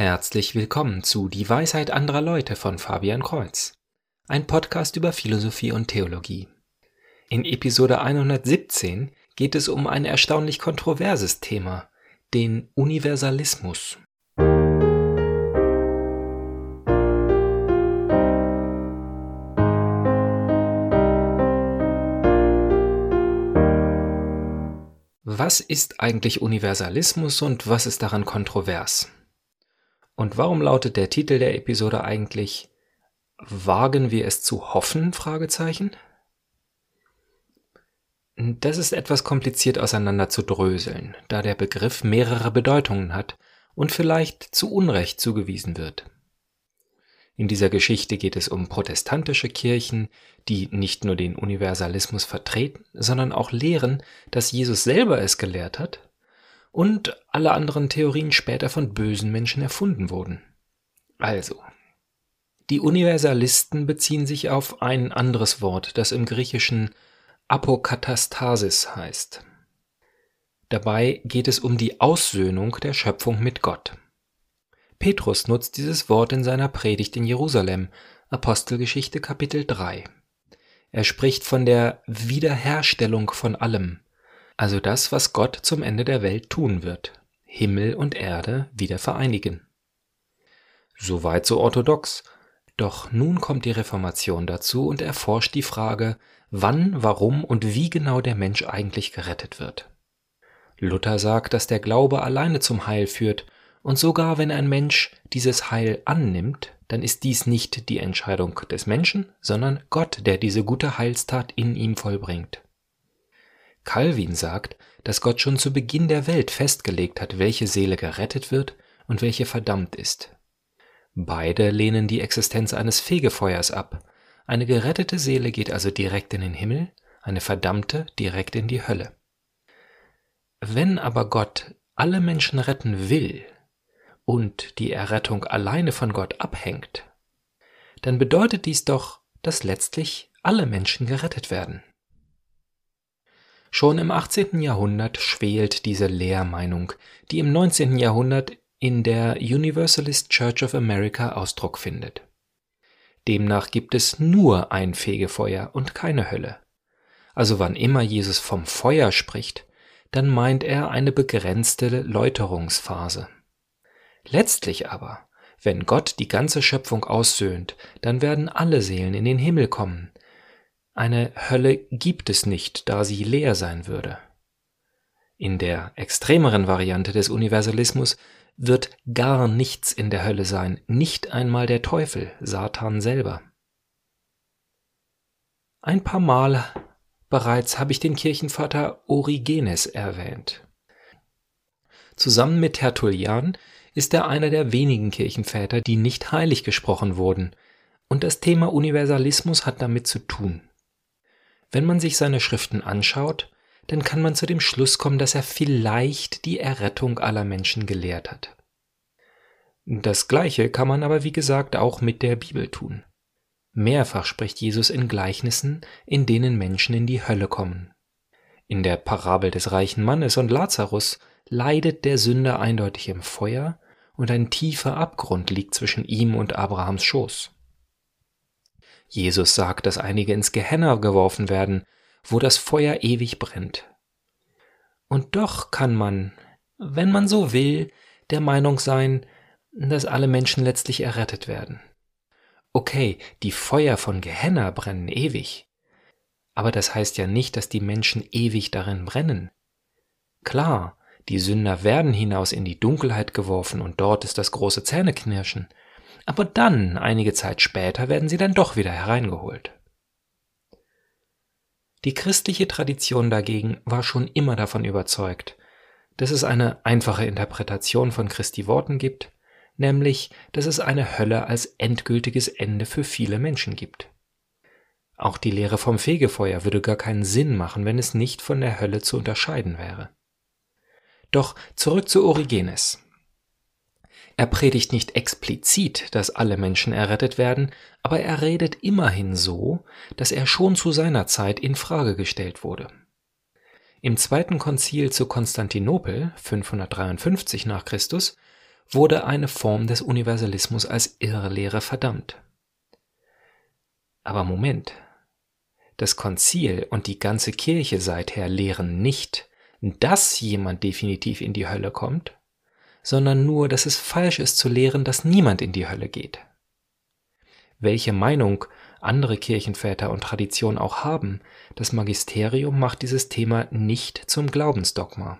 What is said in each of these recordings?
Herzlich willkommen zu Die Weisheit anderer Leute von Fabian Kreuz, ein Podcast über Philosophie und Theologie. In Episode 117 geht es um ein erstaunlich kontroverses Thema, den Universalismus. Was ist eigentlich Universalismus und was ist daran kontrovers? Und warum lautet der Titel der Episode eigentlich Wagen wir es zu hoffen? Fragezeichen? Das ist etwas kompliziert auseinander zu dröseln, da der Begriff mehrere Bedeutungen hat und vielleicht zu Unrecht zugewiesen wird. In dieser Geschichte geht es um protestantische Kirchen, die nicht nur den Universalismus vertreten, sondern auch lehren, dass Jesus selber es gelehrt hat und alle anderen Theorien später von bösen Menschen erfunden wurden. Also, die Universalisten beziehen sich auf ein anderes Wort, das im Griechischen Apokatastasis heißt. Dabei geht es um die Aussöhnung der Schöpfung mit Gott. Petrus nutzt dieses Wort in seiner Predigt in Jerusalem, Apostelgeschichte Kapitel 3. Er spricht von der Wiederherstellung von allem, also das, was Gott zum Ende der Welt tun wird, Himmel und Erde wieder vereinigen. Soweit so orthodox, doch nun kommt die Reformation dazu und erforscht die Frage, wann, warum und wie genau der Mensch eigentlich gerettet wird. Luther sagt, dass der Glaube alleine zum Heil führt, und sogar wenn ein Mensch dieses Heil annimmt, dann ist dies nicht die Entscheidung des Menschen, sondern Gott, der diese gute Heilstat in ihm vollbringt. Calvin sagt, dass Gott schon zu Beginn der Welt festgelegt hat, welche Seele gerettet wird und welche verdammt ist. Beide lehnen die Existenz eines Fegefeuers ab. Eine gerettete Seele geht also direkt in den Himmel, eine verdammte direkt in die Hölle. Wenn aber Gott alle Menschen retten will und die Errettung alleine von Gott abhängt, dann bedeutet dies doch, dass letztlich alle Menschen gerettet werden. Schon im 18. Jahrhundert schwelt diese Lehrmeinung, die im 19. Jahrhundert in der Universalist Church of America Ausdruck findet. Demnach gibt es nur ein Fegefeuer und keine Hölle. Also wann immer Jesus vom Feuer spricht, dann meint er eine begrenzte Läuterungsphase. Letztlich aber, wenn Gott die ganze Schöpfung aussöhnt, dann werden alle Seelen in den Himmel kommen, eine Hölle gibt es nicht, da sie leer sein würde. In der extremeren Variante des Universalismus wird gar nichts in der Hölle sein, nicht einmal der Teufel, Satan selber. Ein paar Mal bereits habe ich den Kirchenvater Origenes erwähnt. Zusammen mit Tertullian ist er einer der wenigen Kirchenväter, die nicht heilig gesprochen wurden, und das Thema Universalismus hat damit zu tun. Wenn man sich seine Schriften anschaut, dann kann man zu dem Schluss kommen, dass er vielleicht die Errettung aller Menschen gelehrt hat. Das gleiche kann man aber wie gesagt auch mit der Bibel tun. Mehrfach spricht Jesus in Gleichnissen, in denen Menschen in die Hölle kommen. In der Parabel des reichen Mannes und Lazarus leidet der Sünder eindeutig im Feuer und ein tiefer Abgrund liegt zwischen ihm und Abrahams Schoß. Jesus sagt, dass einige ins Gehenna geworfen werden, wo das Feuer ewig brennt. Und doch kann man, wenn man so will, der Meinung sein, dass alle Menschen letztlich errettet werden. Okay, die Feuer von Gehenna brennen ewig. Aber das heißt ja nicht, dass die Menschen ewig darin brennen. Klar, die Sünder werden hinaus in die Dunkelheit geworfen und dort ist das große Zähneknirschen aber dann, einige Zeit später, werden sie dann doch wieder hereingeholt. Die christliche Tradition dagegen war schon immer davon überzeugt, dass es eine einfache Interpretation von Christi Worten gibt, nämlich, dass es eine Hölle als endgültiges Ende für viele Menschen gibt. Auch die Lehre vom Fegefeuer würde gar keinen Sinn machen, wenn es nicht von der Hölle zu unterscheiden wäre. Doch zurück zu Origenes. Er predigt nicht explizit, dass alle Menschen errettet werden, aber er redet immerhin so, dass er schon zu seiner Zeit in Frage gestellt wurde. Im zweiten Konzil zu Konstantinopel 553 nach Christus wurde eine Form des Universalismus als Irrlehre verdammt. Aber Moment. Das Konzil und die ganze Kirche seither lehren nicht, dass jemand definitiv in die Hölle kommt, sondern nur, dass es falsch ist zu lehren, dass niemand in die Hölle geht. Welche Meinung andere Kirchenväter und Traditionen auch haben, das Magisterium macht dieses Thema nicht zum Glaubensdogma.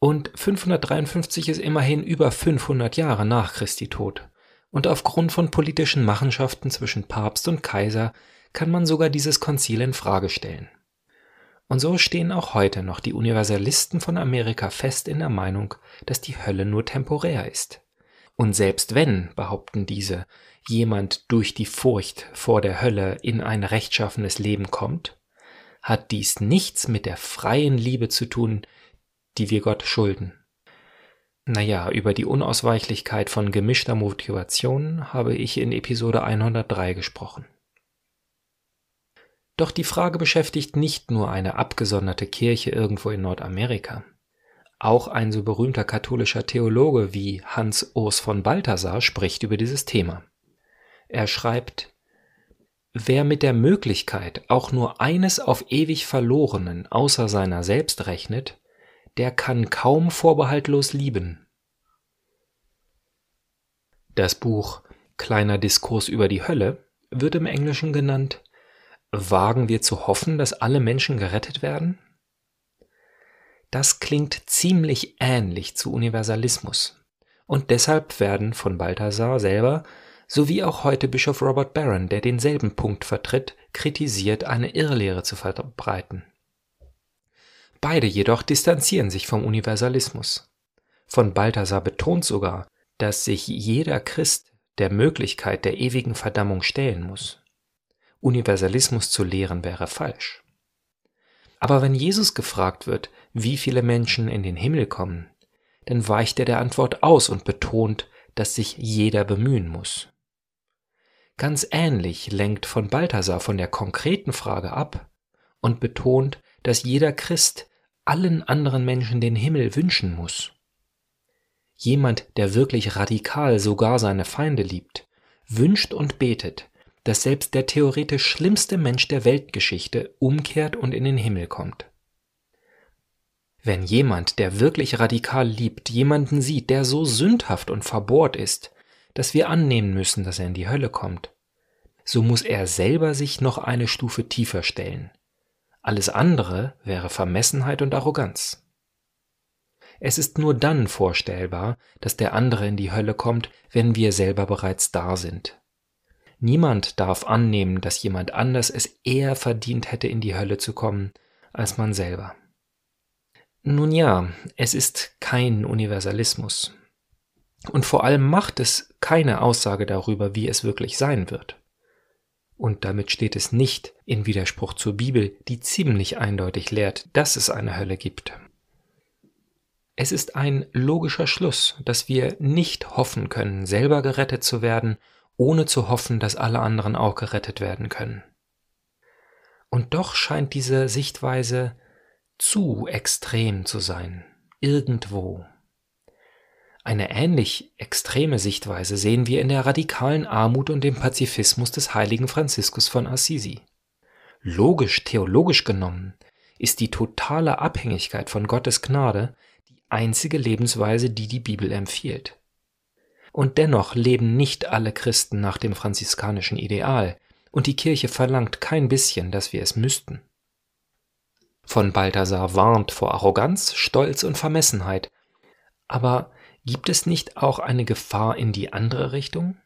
Und 553 ist immerhin über 500 Jahre nach Christi Tod, und aufgrund von politischen Machenschaften zwischen Papst und Kaiser kann man sogar dieses Konzil in Frage stellen. Und so stehen auch heute noch die Universalisten von Amerika fest in der Meinung, dass die Hölle nur temporär ist. Und selbst wenn, behaupten diese, jemand durch die Furcht vor der Hölle in ein rechtschaffenes Leben kommt, hat dies nichts mit der freien Liebe zu tun, die wir Gott schulden. Naja, über die Unausweichlichkeit von gemischter Motivation habe ich in Episode 103 gesprochen. Doch die Frage beschäftigt nicht nur eine abgesonderte Kirche irgendwo in Nordamerika. Auch ein so berühmter katholischer Theologe wie Hans Urs von Balthasar spricht über dieses Thema. Er schreibt, Wer mit der Möglichkeit auch nur eines auf ewig Verlorenen außer seiner selbst rechnet, der kann kaum vorbehaltlos lieben. Das Buch Kleiner Diskurs über die Hölle wird im Englischen genannt Wagen wir zu hoffen, dass alle Menschen gerettet werden? Das klingt ziemlich ähnlich zu Universalismus. Und deshalb werden von Balthasar selber sowie auch heute Bischof Robert Barron, der denselben Punkt vertritt, kritisiert, eine Irrlehre zu verbreiten. Beide jedoch distanzieren sich vom Universalismus. Von Balthasar betont sogar, dass sich jeder Christ der Möglichkeit der ewigen Verdammung stellen muss. Universalismus zu lehren wäre falsch. Aber wenn Jesus gefragt wird, wie viele Menschen in den Himmel kommen, dann weicht er der Antwort aus und betont, dass sich jeder bemühen muss. Ganz ähnlich lenkt von Balthasar von der konkreten Frage ab und betont, dass jeder Christ allen anderen Menschen den Himmel wünschen muss. Jemand, der wirklich radikal sogar seine Feinde liebt, wünscht und betet, dass selbst der theoretisch schlimmste Mensch der Weltgeschichte umkehrt und in den Himmel kommt. Wenn jemand, der wirklich radikal liebt, jemanden sieht, der so sündhaft und verbohrt ist, dass wir annehmen müssen, dass er in die Hölle kommt, so muss er selber sich noch eine Stufe tiefer stellen. Alles andere wäre Vermessenheit und Arroganz. Es ist nur dann vorstellbar, dass der andere in die Hölle kommt, wenn wir selber bereits da sind. Niemand darf annehmen, dass jemand anders es eher verdient hätte, in die Hölle zu kommen, als man selber. Nun ja, es ist kein Universalismus. Und vor allem macht es keine Aussage darüber, wie es wirklich sein wird. Und damit steht es nicht in Widerspruch zur Bibel, die ziemlich eindeutig lehrt, dass es eine Hölle gibt. Es ist ein logischer Schluss, dass wir nicht hoffen können, selber gerettet zu werden ohne zu hoffen, dass alle anderen auch gerettet werden können. Und doch scheint diese Sichtweise zu extrem zu sein, irgendwo. Eine ähnlich extreme Sichtweise sehen wir in der radikalen Armut und dem Pazifismus des heiligen Franziskus von Assisi. Logisch, theologisch genommen, ist die totale Abhängigkeit von Gottes Gnade die einzige Lebensweise, die die Bibel empfiehlt. Und dennoch leben nicht alle Christen nach dem franziskanischen Ideal, und die Kirche verlangt kein bisschen, dass wir es müssten. Von Balthasar warnt vor Arroganz, Stolz und Vermessenheit. Aber gibt es nicht auch eine Gefahr in die andere Richtung?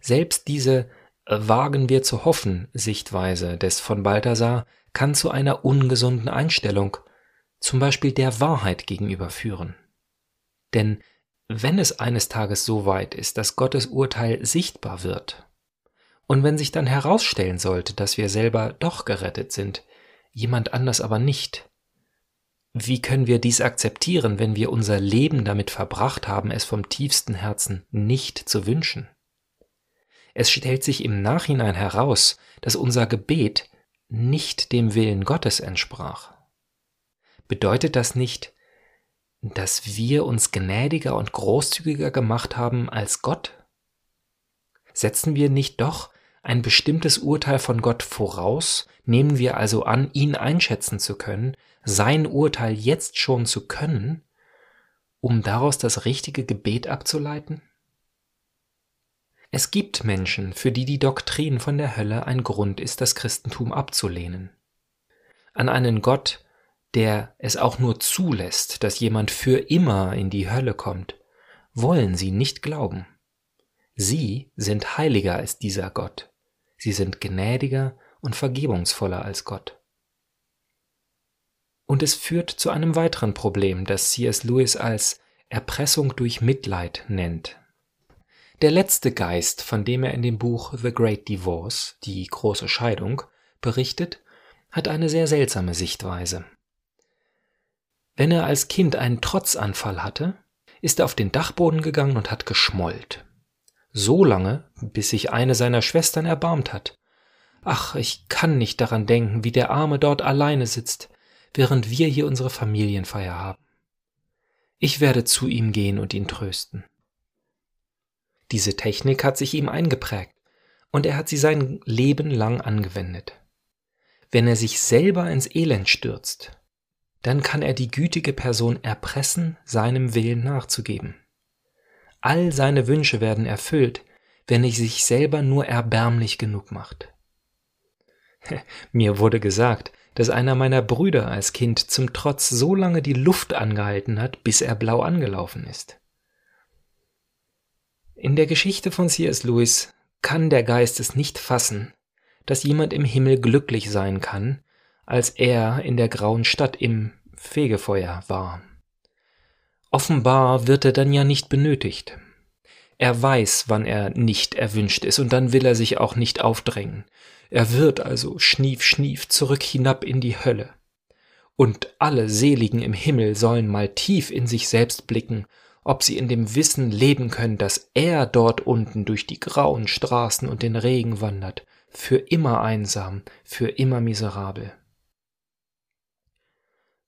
Selbst diese Wagen wir zu hoffen Sichtweise des von Balthasar kann zu einer ungesunden Einstellung, zum Beispiel der Wahrheit gegenüber führen. Denn wenn es eines Tages so weit ist, dass Gottes Urteil sichtbar wird, und wenn sich dann herausstellen sollte, dass wir selber doch gerettet sind, jemand anders aber nicht, wie können wir dies akzeptieren, wenn wir unser Leben damit verbracht haben, es vom tiefsten Herzen nicht zu wünschen? Es stellt sich im Nachhinein heraus, dass unser Gebet nicht dem Willen Gottes entsprach. Bedeutet das nicht, dass wir uns gnädiger und großzügiger gemacht haben als Gott? Setzen wir nicht doch ein bestimmtes Urteil von Gott voraus, nehmen wir also an, ihn einschätzen zu können, sein Urteil jetzt schon zu können, um daraus das richtige Gebet abzuleiten? Es gibt Menschen, für die die Doktrin von der Hölle ein Grund ist, das Christentum abzulehnen. An einen Gott, der es auch nur zulässt, dass jemand für immer in die Hölle kommt, wollen sie nicht glauben. Sie sind heiliger als dieser Gott. Sie sind gnädiger und vergebungsvoller als Gott. Und es führt zu einem weiteren Problem, das C.S. Lewis als Erpressung durch Mitleid nennt. Der letzte Geist, von dem er in dem Buch The Great Divorce, die große Scheidung, berichtet, hat eine sehr seltsame Sichtweise. Wenn er als Kind einen Trotzanfall hatte, ist er auf den Dachboden gegangen und hat geschmollt. So lange, bis sich eine seiner Schwestern erbarmt hat. Ach, ich kann nicht daran denken, wie der Arme dort alleine sitzt, während wir hier unsere Familienfeier haben. Ich werde zu ihm gehen und ihn trösten. Diese Technik hat sich ihm eingeprägt und er hat sie sein Leben lang angewendet. Wenn er sich selber ins Elend stürzt, dann kann er die gütige Person erpressen, seinem Willen nachzugeben. All seine Wünsche werden erfüllt, wenn er sich selber nur erbärmlich genug macht. Mir wurde gesagt, dass einer meiner Brüder als Kind zum Trotz so lange die Luft angehalten hat, bis er blau angelaufen ist. In der Geschichte von C.S. Lewis kann der Geist es nicht fassen, dass jemand im Himmel glücklich sein kann, als er in der grauen Stadt im Fegefeuer war. Offenbar wird er dann ja nicht benötigt. Er weiß, wann er nicht erwünscht ist, und dann will er sich auch nicht aufdrängen. Er wird also schnief, schnief zurück hinab in die Hölle. Und alle Seligen im Himmel sollen mal tief in sich selbst blicken, ob sie in dem Wissen leben können, dass er dort unten durch die grauen Straßen und den Regen wandert, für immer einsam, für immer miserabel.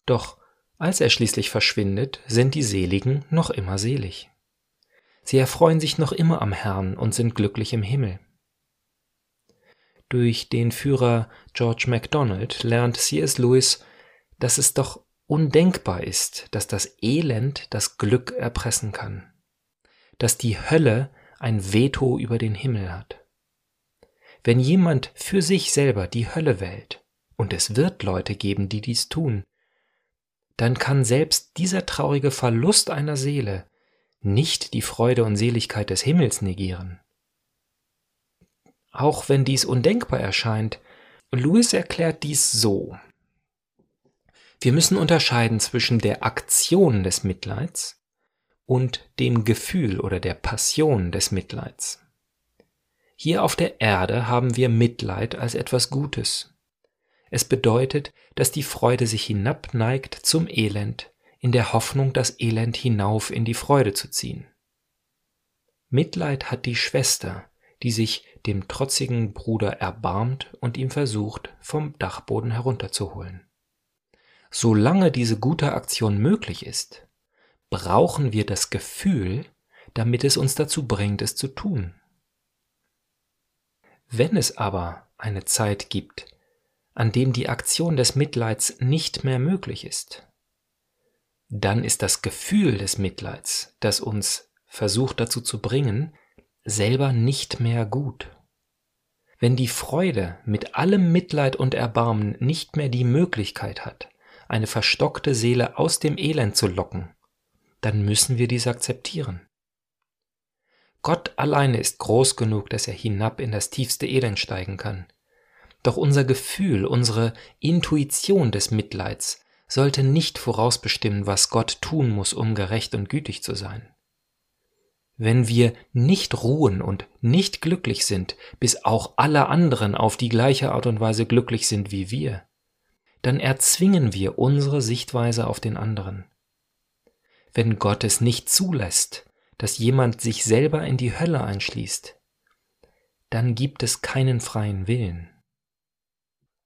Doch als er schließlich verschwindet, sind die Seligen noch immer selig. Sie erfreuen sich noch immer am Herrn und sind glücklich im Himmel. Durch den Führer George MacDonald lernt C.S. Lewis, dass es doch undenkbar ist, dass das Elend das Glück erpressen kann, dass die Hölle ein Veto über den Himmel hat. Wenn jemand für sich selber die Hölle wählt, und es wird Leute geben, die dies tun, dann kann selbst dieser traurige Verlust einer Seele nicht die Freude und Seligkeit des Himmels negieren. Auch wenn dies undenkbar erscheint, Lewis erklärt dies so. Wir müssen unterscheiden zwischen der Aktion des Mitleids und dem Gefühl oder der Passion des Mitleids. Hier auf der Erde haben wir Mitleid als etwas Gutes. Es bedeutet, dass die Freude sich hinabneigt zum Elend, in der Hoffnung, das Elend hinauf in die Freude zu ziehen. Mitleid hat die Schwester, die sich dem trotzigen Bruder erbarmt und ihm versucht, vom Dachboden herunterzuholen. Solange diese gute Aktion möglich ist, brauchen wir das Gefühl, damit es uns dazu bringt, es zu tun. Wenn es aber eine Zeit gibt, an dem die Aktion des Mitleids nicht mehr möglich ist, dann ist das Gefühl des Mitleids, das uns versucht dazu zu bringen, selber nicht mehr gut. Wenn die Freude mit allem Mitleid und Erbarmen nicht mehr die Möglichkeit hat, eine verstockte Seele aus dem Elend zu locken, dann müssen wir dies akzeptieren. Gott alleine ist groß genug, dass er hinab in das tiefste Elend steigen kann. Doch unser Gefühl, unsere Intuition des Mitleids sollte nicht vorausbestimmen, was Gott tun muss, um gerecht und gütig zu sein. Wenn wir nicht ruhen und nicht glücklich sind, bis auch alle anderen auf die gleiche Art und Weise glücklich sind wie wir, dann erzwingen wir unsere Sichtweise auf den anderen. Wenn Gott es nicht zulässt, dass jemand sich selber in die Hölle einschließt, dann gibt es keinen freien Willen.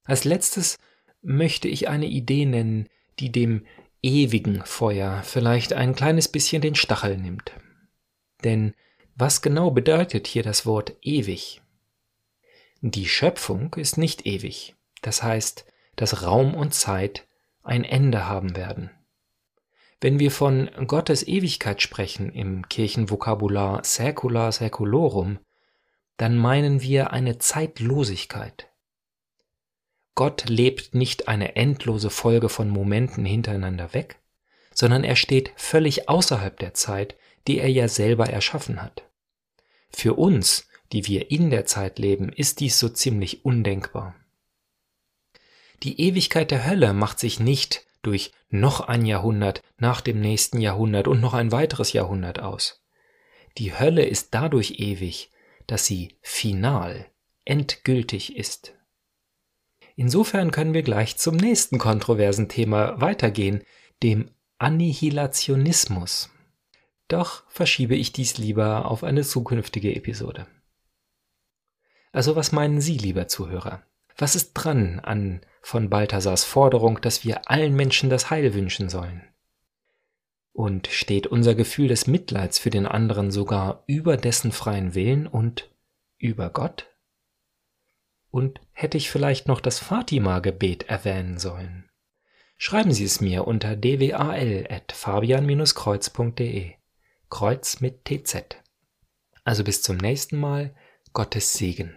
Als letztes möchte ich eine Idee nennen, die dem ewigen Feuer vielleicht ein kleines bisschen den Stachel nimmt. Denn was genau bedeutet hier das Wort ewig? Die Schöpfung ist nicht ewig, das heißt, dass Raum und Zeit ein Ende haben werden. Wenn wir von Gottes Ewigkeit sprechen im Kirchenvokabular Saecula Saeculorum, dann meinen wir eine Zeitlosigkeit. Gott lebt nicht eine endlose Folge von Momenten hintereinander weg, sondern er steht völlig außerhalb der Zeit, die er ja selber erschaffen hat. Für uns, die wir in der Zeit leben, ist dies so ziemlich undenkbar. Die Ewigkeit der Hölle macht sich nicht durch noch ein Jahrhundert nach dem nächsten Jahrhundert und noch ein weiteres Jahrhundert aus. Die Hölle ist dadurch ewig, dass sie final, endgültig ist. Insofern können wir gleich zum nächsten kontroversen Thema weitergehen, dem Annihilationismus. Doch verschiebe ich dies lieber auf eine zukünftige Episode. Also was meinen Sie, lieber Zuhörer? Was ist dran an von Balthasars Forderung, dass wir allen Menschen das Heil wünschen sollen? Und steht unser Gefühl des Mitleids für den anderen sogar über dessen freien Willen und über Gott? Und hätte ich vielleicht noch das Fatima-Gebet erwähnen sollen? Schreiben Sie es mir unter dwal.fabian-kreuz.de. Kreuz mit TZ. Also bis zum nächsten Mal. Gottes Segen.